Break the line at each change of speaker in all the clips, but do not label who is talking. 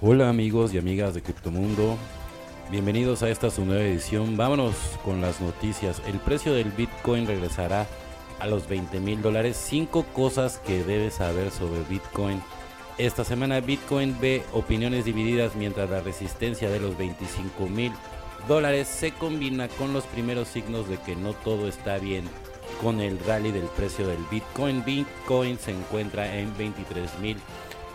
Hola amigos y amigas de Criptomundo. Bienvenidos a esta su nueva edición. Vámonos con las noticias. El precio del Bitcoin regresará a los 20 mil dólares. Cinco cosas que debes saber sobre Bitcoin. Esta semana Bitcoin ve opiniones divididas mientras la resistencia de los 25 mil dólares se combina con los primeros signos de que no todo está bien con el rally del precio del Bitcoin. Bitcoin se encuentra en 23 mil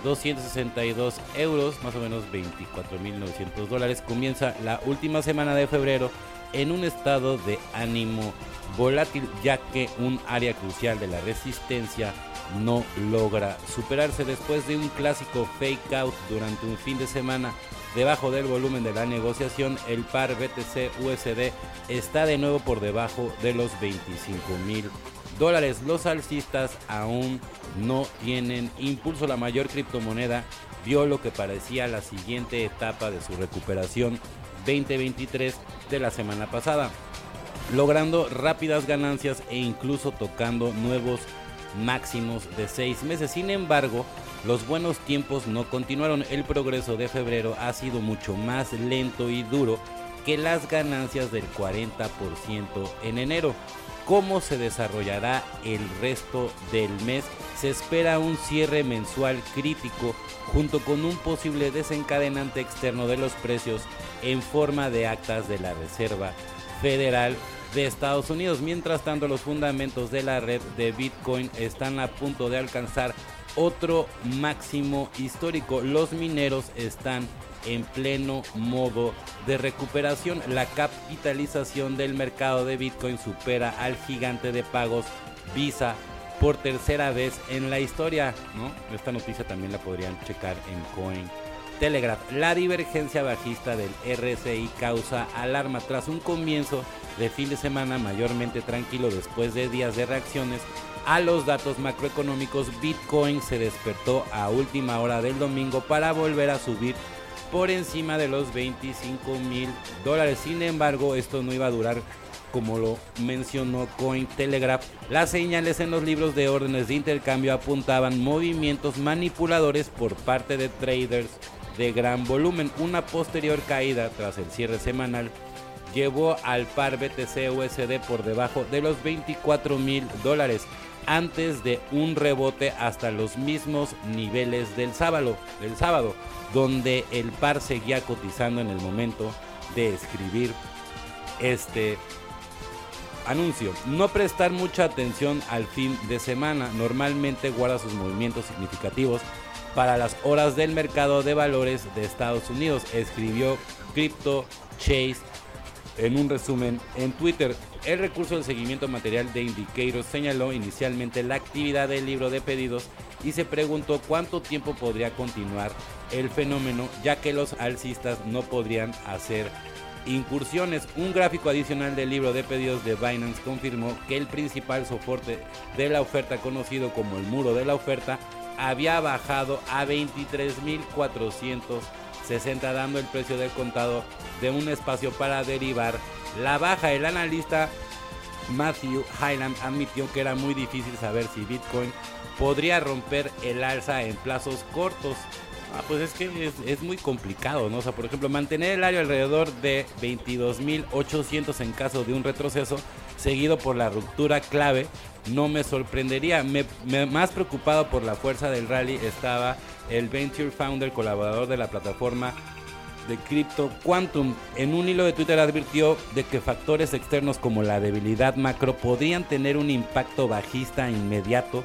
262 euros, más o menos 24.900 dólares. Comienza la última semana de febrero en un estado de ánimo volátil ya que un área crucial de la resistencia no logra superarse después de un clásico fake out durante un fin de semana debajo del volumen de la negociación el par BTC USD está de nuevo por debajo de los 25 mil dólares los alcistas aún no tienen impulso la mayor criptomoneda vio lo que parecía la siguiente etapa de su recuperación 2023 de la semana pasada logrando rápidas ganancias e incluso tocando nuevos máximos de seis meses. Sin embargo, los buenos tiempos no continuaron. El progreso de febrero ha sido mucho más lento y duro que las ganancias del 40% en enero. ¿Cómo se desarrollará el resto del mes? Se espera un cierre mensual crítico junto con un posible desencadenante externo de los precios en forma de actas de la Reserva Federal de Estados Unidos. Mientras tanto, los fundamentos de la red de Bitcoin están a punto de alcanzar otro máximo histórico. Los mineros están en pleno modo de recuperación. La capitalización del mercado de Bitcoin supera al gigante de pagos Visa por tercera vez en la historia. Esta noticia también la podrían checar en Coin Telegraph. La divergencia bajista del RSI causa alarma tras un comienzo de fin de semana mayormente tranquilo después de días de reacciones a los datos macroeconómicos. Bitcoin se despertó a última hora del domingo para volver a subir por encima de los 25 mil dólares. Sin embargo, esto no iba a durar como lo mencionó Cointelegraph, las señales en los libros de órdenes de intercambio apuntaban movimientos manipuladores por parte de traders de gran volumen. Una posterior caída tras el cierre semanal llevó al par BTC USD por debajo de los 24 mil dólares antes de un rebote hasta los mismos niveles del sábado, del sábado, donde el par seguía cotizando en el momento de escribir este anuncio. No prestar mucha atención al fin de semana, normalmente guarda sus movimientos significativos para las horas del mercado de valores de Estados Unidos, escribió Crypto Chase en un resumen en Twitter. El recurso de seguimiento material de Indicators señaló inicialmente la actividad del libro de pedidos y se preguntó cuánto tiempo podría continuar el fenómeno, ya que los alcistas no podrían hacer incursiones. Un gráfico adicional del libro de pedidos de Binance confirmó que el principal soporte de la oferta, conocido como el muro de la oferta, había bajado a 23.460 dando el precio del contado de un espacio para derivar la baja. El analista Matthew Highland admitió que era muy difícil saber si Bitcoin podría romper el alza en plazos cortos. Ah, pues es que es, muy complicado, ¿no? O sea, por ejemplo, mantener el área alrededor de 22.800 en caso de un retroceso, seguido por la ruptura clave no me sorprendería. Me, más preocupado por la fuerza del rally estaba el Venture Founder, colaborador de la plataforma de Crypto Quantum. En un hilo de Twitter advirtió de que factores externos como la debilidad macro podrían tener un impacto bajista inmediato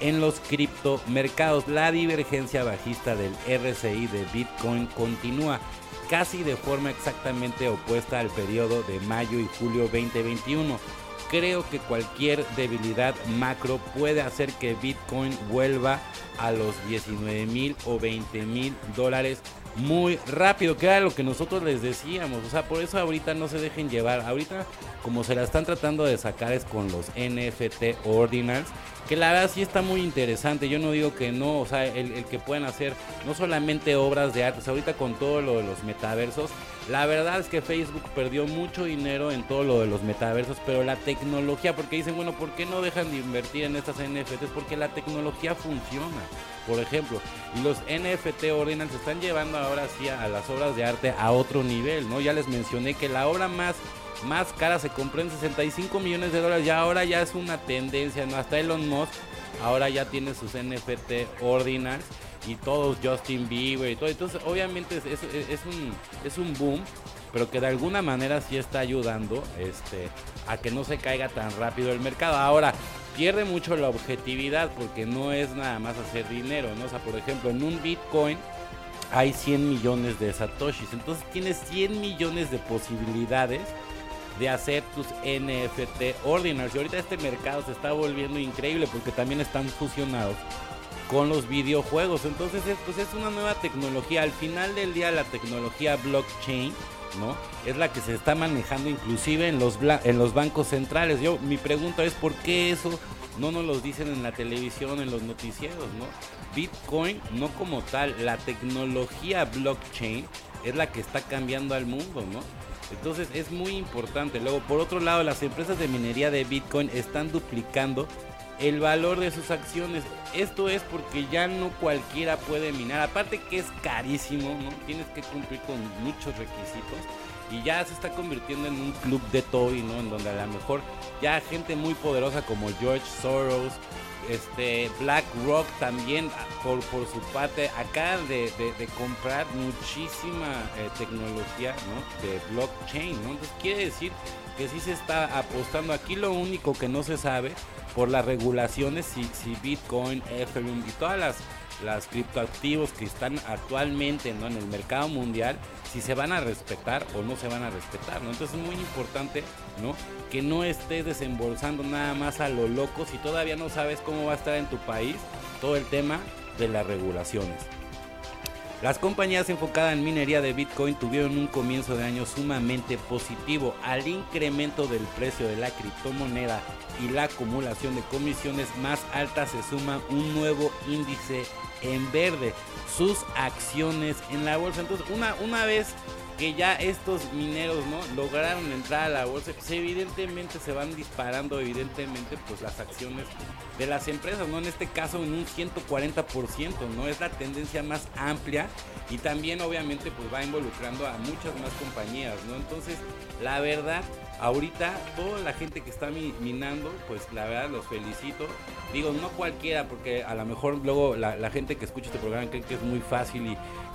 en los criptomercados. La divergencia bajista del RSI de Bitcoin continúa casi de forma exactamente opuesta al periodo de mayo y julio 2021 creo que cualquier debilidad macro puede hacer que Bitcoin vuelva a los 19 mil o 20 mil dólares muy rápido, que era lo que nosotros les decíamos. O sea, por eso ahorita no se dejen llevar. Ahorita, como se la están tratando de sacar, es con los NFT Ordinals. Que la verdad sí está muy interesante. Yo no digo que no, o sea, el, que puedan hacer no solamente obras de arte, ahorita con todo lo de los metaversos. La verdad es que Facebook perdió mucho dinero en todo lo de los metaversos, pero la tecnología, porque dicen, bueno, ¿por qué no dejan de invertir en estas NFTs? Porque la tecnología funciona por ejemplo. Y los NFT Ordinals están llevando ahora sí a, las obras de arte a otro nivel, ¿no? Ya les mencioné que la obra más más cara se compró en 65 millones de dólares, ya ahora ya es una tendencia, ¿no? Hasta Elon Musk ahora ya tiene sus NFT Ordinals y todos Justin Bieber y todo. Entonces, obviamente es, es, un, es un boom, pero que de alguna manera sí está ayudando este, a que no se caiga tan rápido el mercado. Ahora, pierde mucho la objetividad porque no es nada más hacer dinero, ¿no? Sea, por ejemplo, en un Bitcoin hay 100 millones de satoshis, entonces tienes 100 millones de posibilidades de hacer tus NFT ordinals. Y ahorita este mercado se está volviendo increíble porque también están fusionados con los videojuegos. Entonces, pues es una nueva tecnología. Al final del día, la tecnología blockchain, Es la que se está manejando inclusive en los, en los bancos centrales. Yo, mi pregunta es, ¿por qué eso no nos lo dicen en la televisión, en los noticieros, ¿no? Bitcoin, no como tal, la tecnología blockchain es la que está cambiando al mundo, ¿no? Entonces es muy importante. Luego, por otro lado, las empresas de minería de Bitcoin están duplicando el valor de sus acciones. Esto es porque ya no cualquiera puede minar. Aparte que es carísimo, ¿no? Tienes que cumplir con muchos requisitos. Y ya se está convirtiendo en un club de Toby, ¿no? En donde a lo mejor ya gente muy poderosa como George Soros, este BlackRock también por, por su parte acaba de, comprar muchísima eh, tecnología ¿no? de blockchain ¿no? entonces quiere decir que sí se está apostando aquí lo único que no se sabe por las regulaciones si, si Bitcoin, Ethereum y todas las, las criptoactivos que están actualmente ¿no? en el mercado mundial, si se van a respetar o no se van a respetar. ¿no? Entonces es muy importante ¿no? que no estés desembolsando nada más a lo loco si todavía no sabes cómo va a estar en tu país todo el tema de las regulaciones. Las compañías enfocadas en minería de Bitcoin tuvieron un comienzo de año sumamente positivo. Al incremento del precio de la criptomoneda y la acumulación de comisiones más altas se suma un nuevo índice en verde, sus acciones en la bolsa. Entonces, una, una vez que ya estos mineros no lograron entrar a la bolsa, pues evidentemente se van disparando, evidentemente, pues las acciones de las empresas, ¿no? En este caso en un 140%, ¿no? Es la tendencia más amplia y también obviamente pues va involucrando a muchas más compañías, ¿no? Entonces, la verdad ahorita toda la gente que está minando, pues la verdad los felicito. Digo, no cualquiera, porque a lo mejor luego la, gente que escucha este programa cree que es muy fácil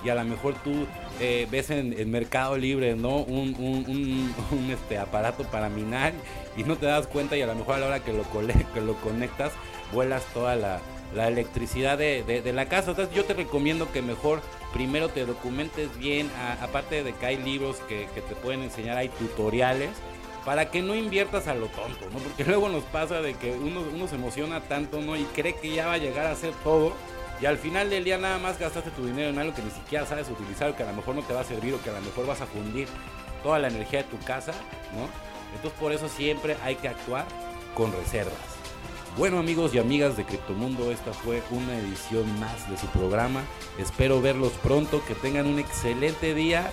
y, a lo mejor tú eh, ves en el Mercado Libre, ¿no? Un, este, aparato para minar y no te das cuenta y a lo mejor a la hora que lo, conectas vuelas toda la, electricidad de, la casa. Entonces yo te recomiendo que mejor primero te documentes bien, aparte de que hay libros que te pueden enseñar, hay tutoriales para que no inviertas a lo tonto, ¿no? Porque luego nos pasa de que uno, uno se emociona tanto, ¿no? Y cree que ya va a llegar a hacer todo. Y al final del día nada más gastaste tu dinero en algo que ni siquiera sabes utilizar o que a lo mejor no te va a servir o que a lo mejor vas a fundir toda la energía de tu casa, ¿no? Entonces por eso siempre hay que actuar con reservas. Bueno amigos y amigas de Criptomundo, esta fue una edición más de su programa. Espero verlos pronto, que tengan un excelente día.